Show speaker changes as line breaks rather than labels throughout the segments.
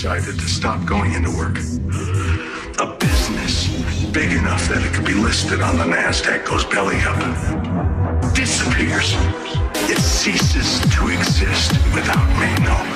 decided to stop going into work. A business big enough that it could be listed on the NASDAQ goes belly up, disappears. It ceases to exist without
me knowing.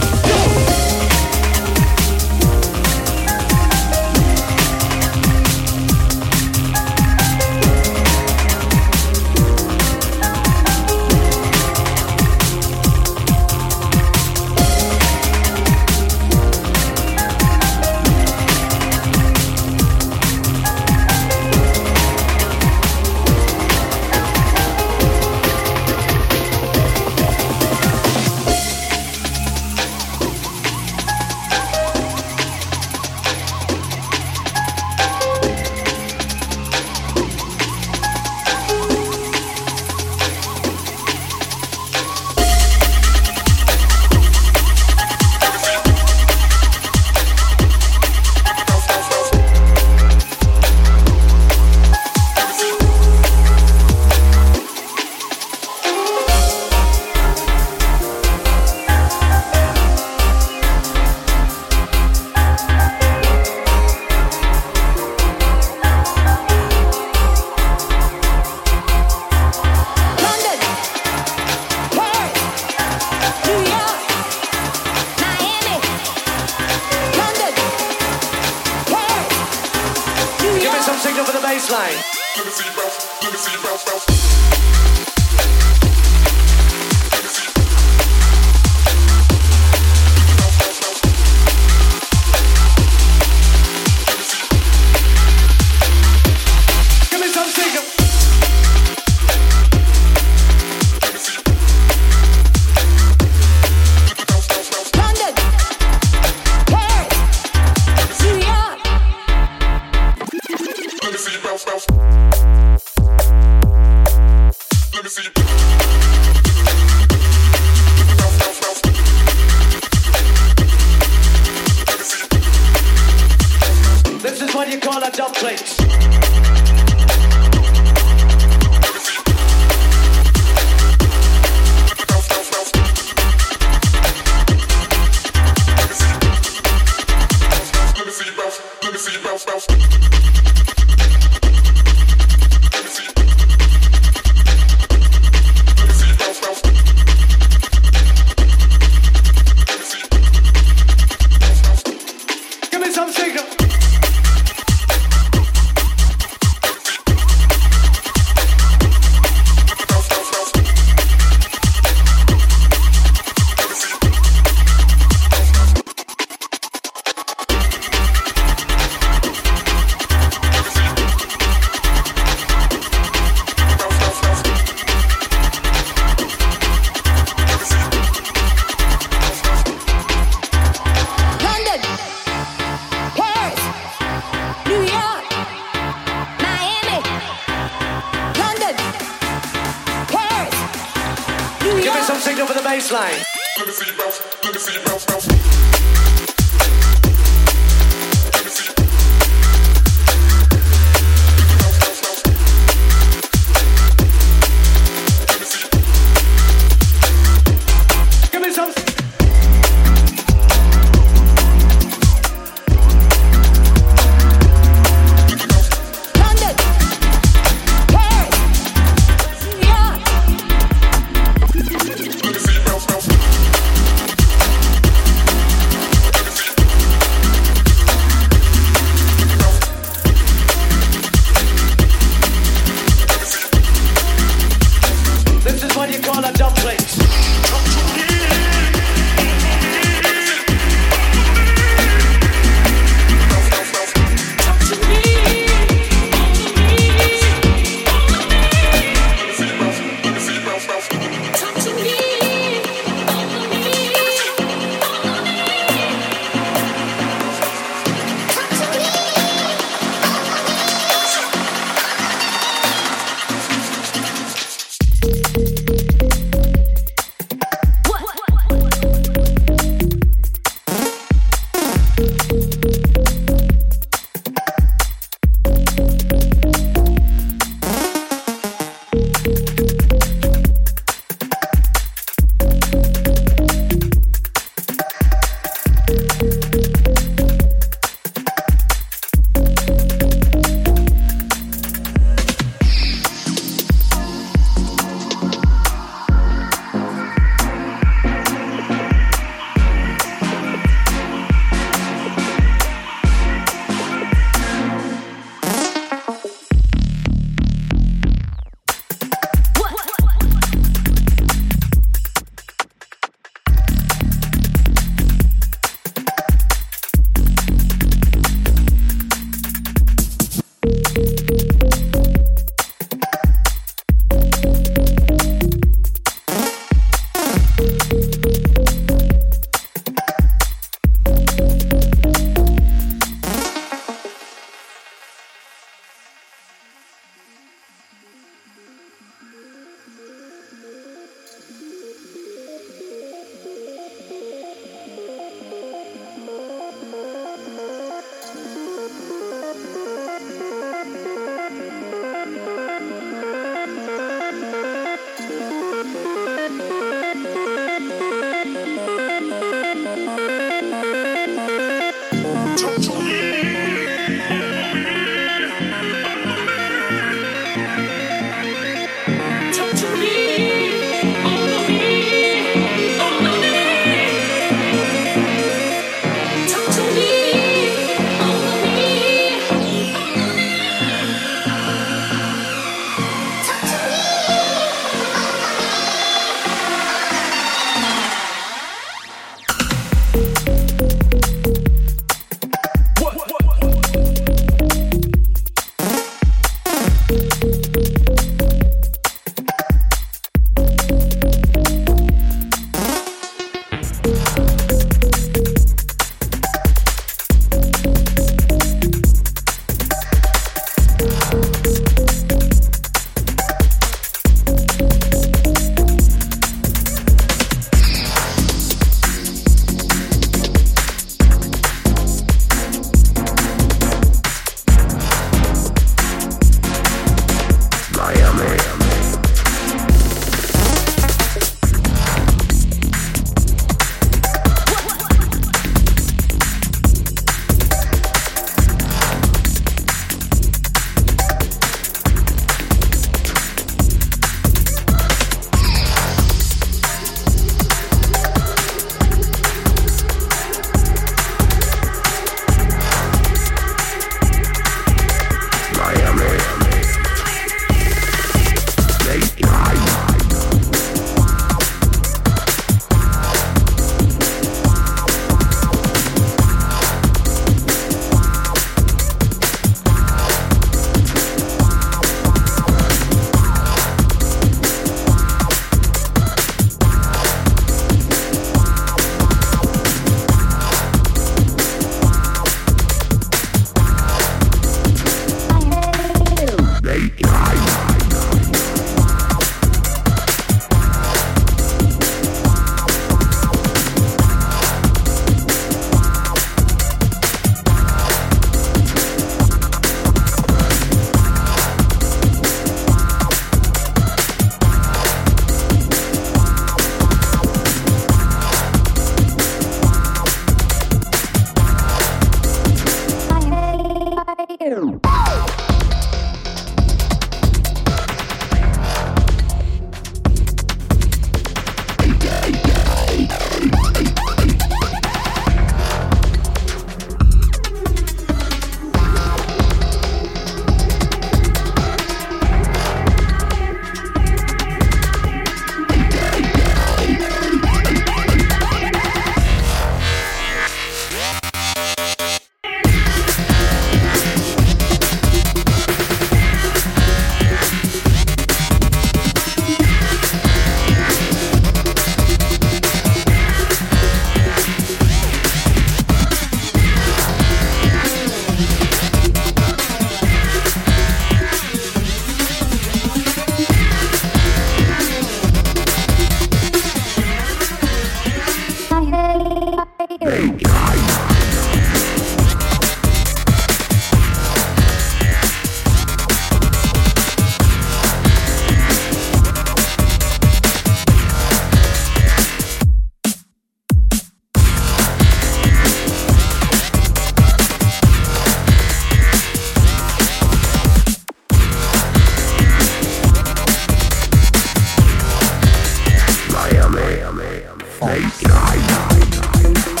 ないないないや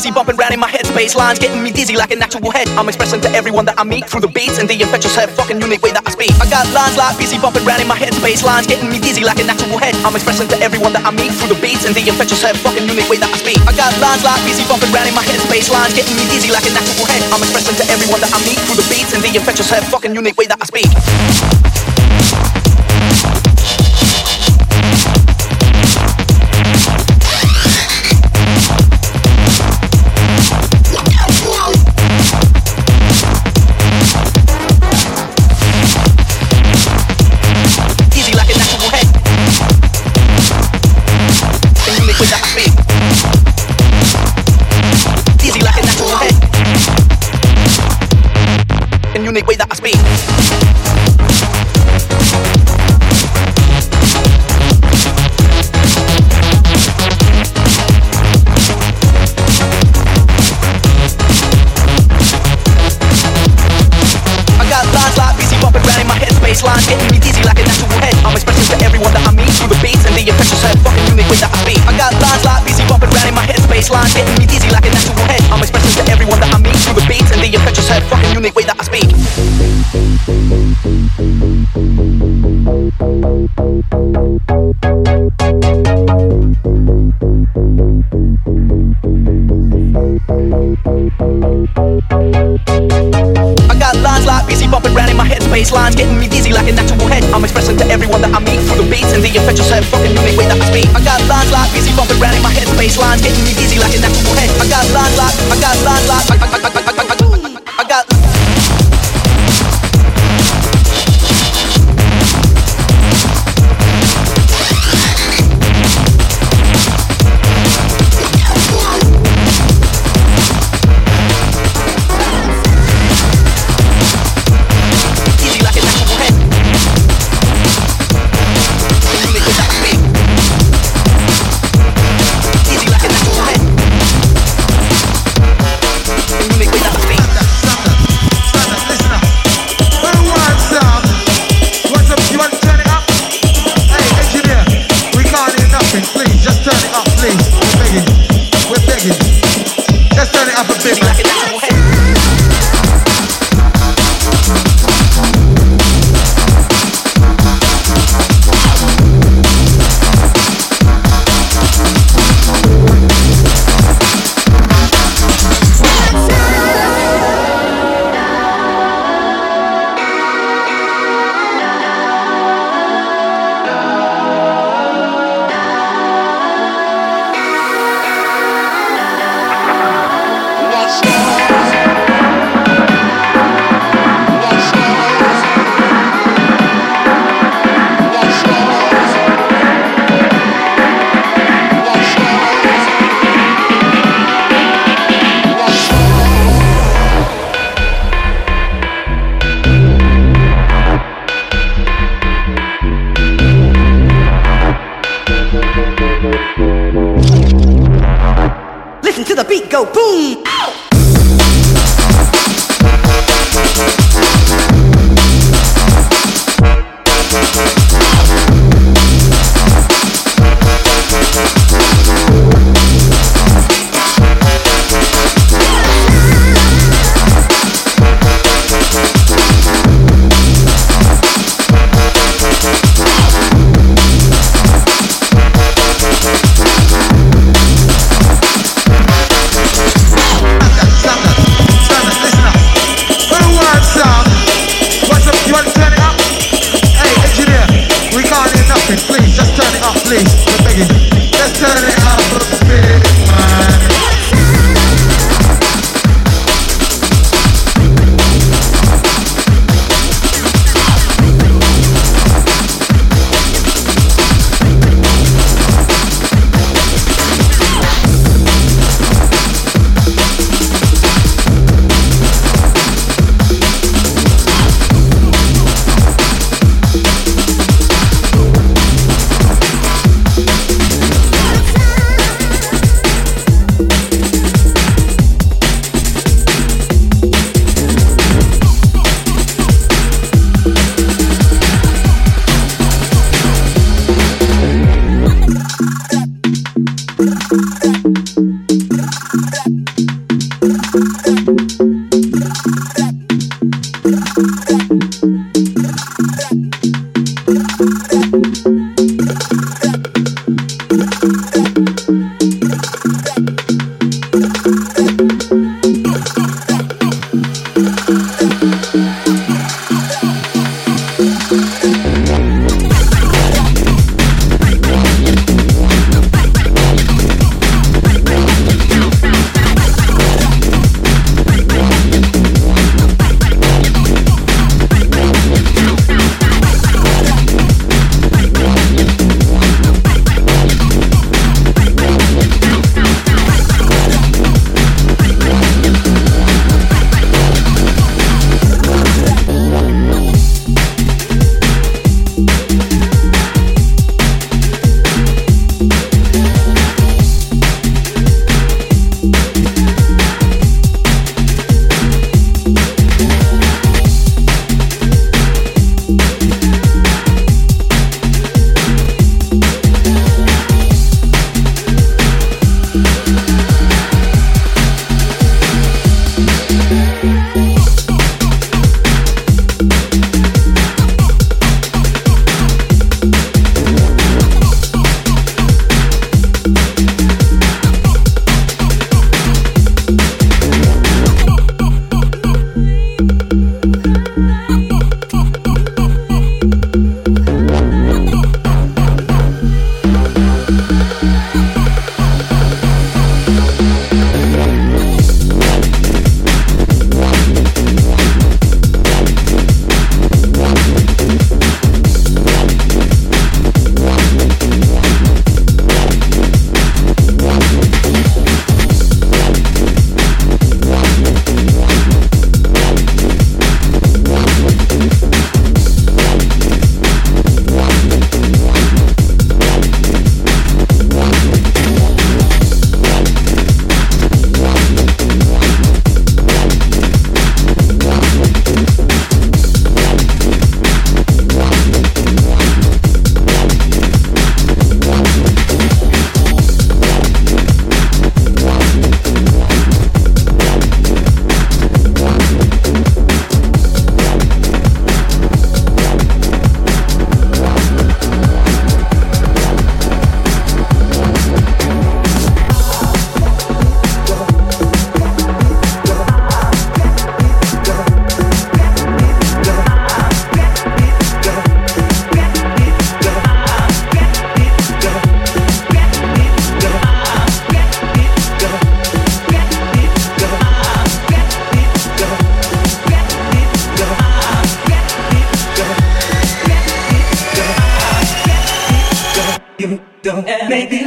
busy bumping round in my head space. Lines getting me dizzy like a natural head. I'm expressing to everyone that I meet through the beats and the infectious head. Fucking unique way that I speak. I got lines like busy bumping round in my head space. Lines getting me dizzy like a natural head. I'm expressing to everyone that I meet through the beats and the infectious head. Fucking unique way that I speak. I got lines like busy bumping round in my head space. Lines getting me dizzy like a natural head. I'm expressing to everyone that I meet through the beats and the infectious head. Fucking unique way that I speak.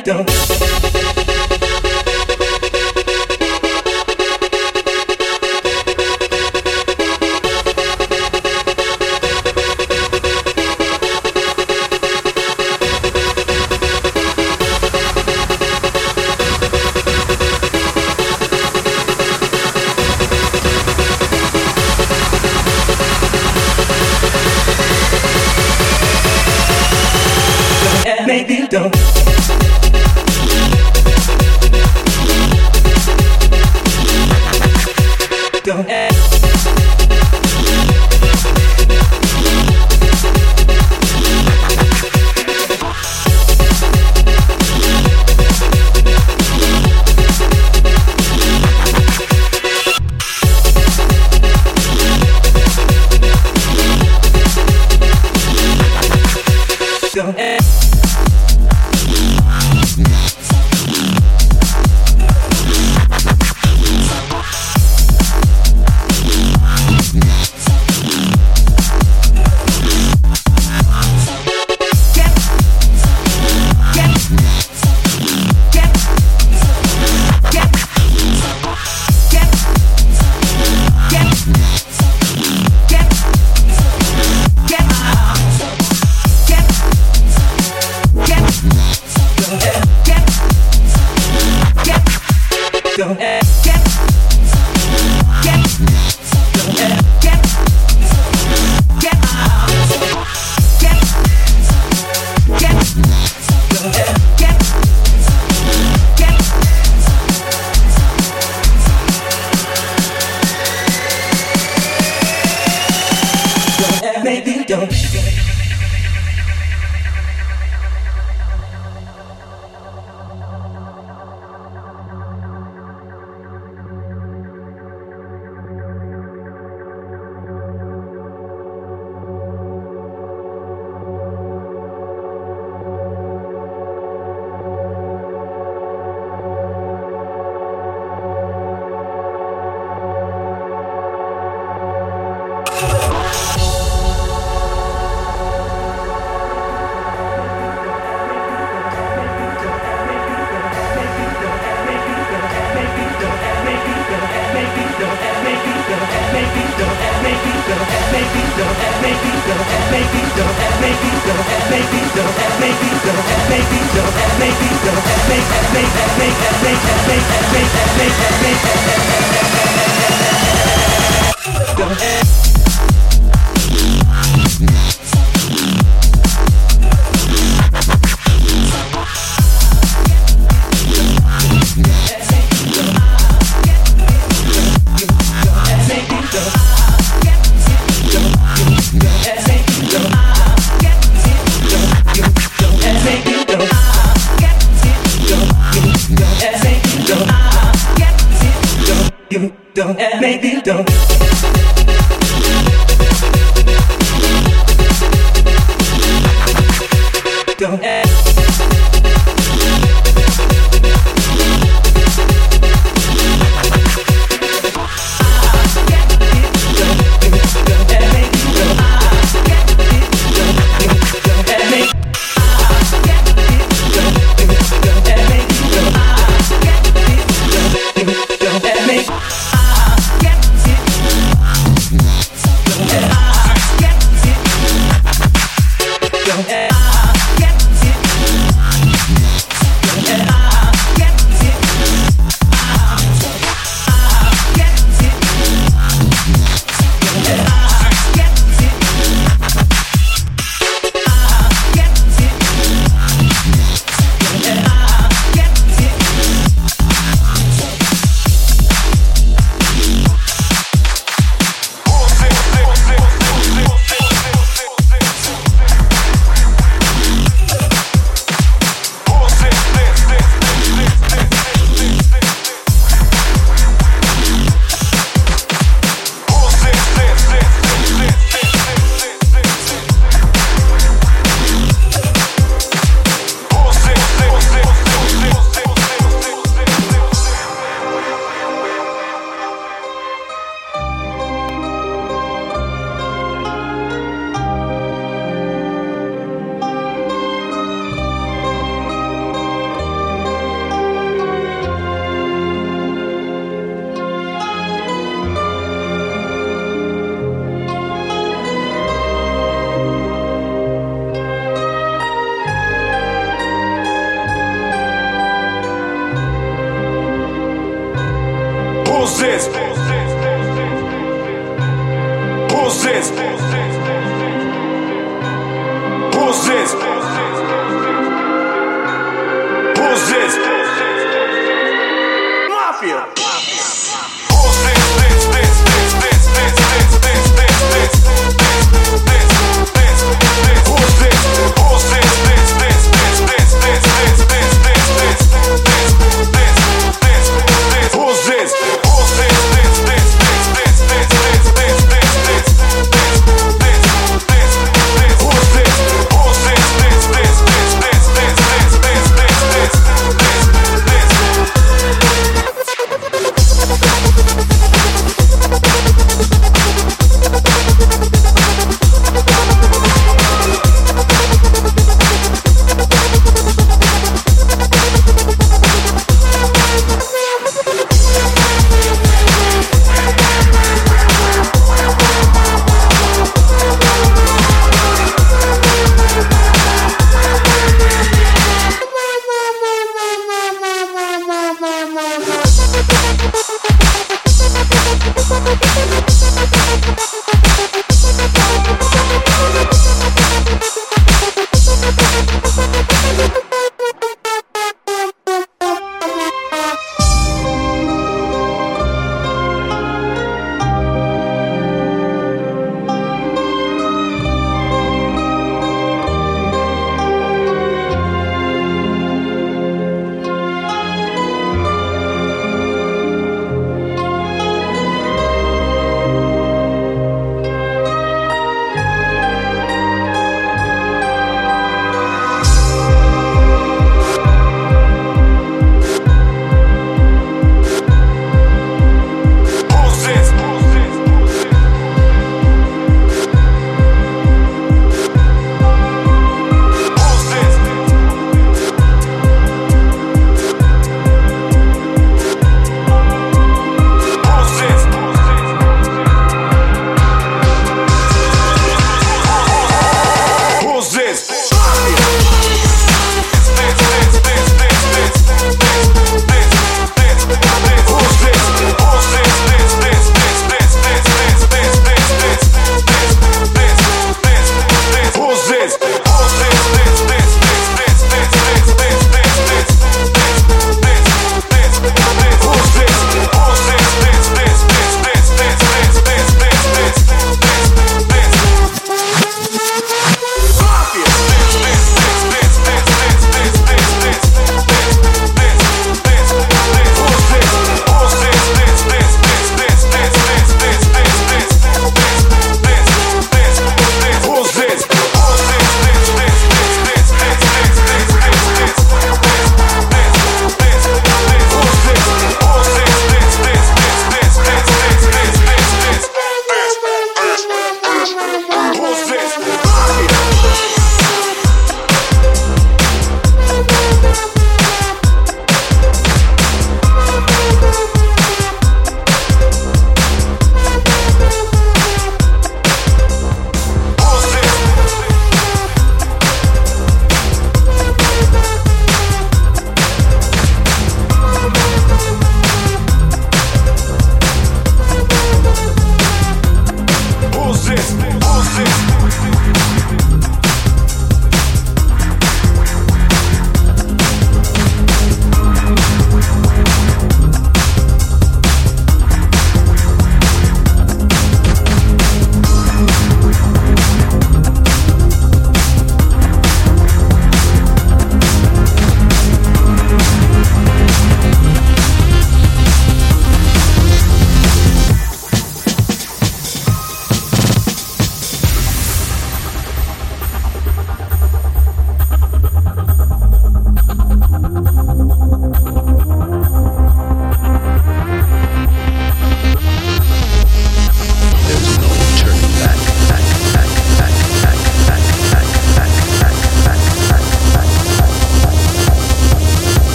Maybe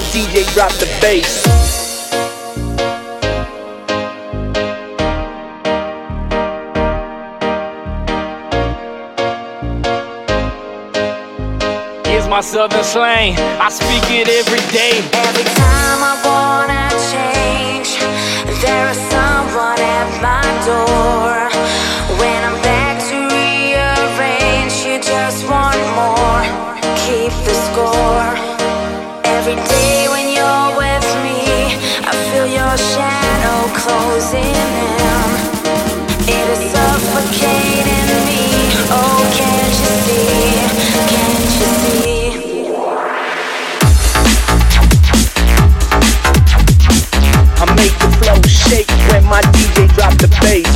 my DJ drop the bass. Here's my southern slang. I speak it every day.
Every time I wanna change, there is someone at my door.
stage.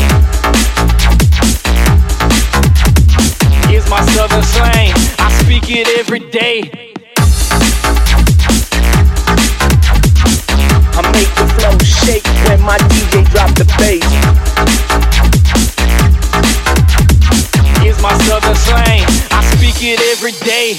Here's my southern slang, I speak it every day. I make the flow shake when my DJ drop the bass. Here's my southern slang, I speak it every day.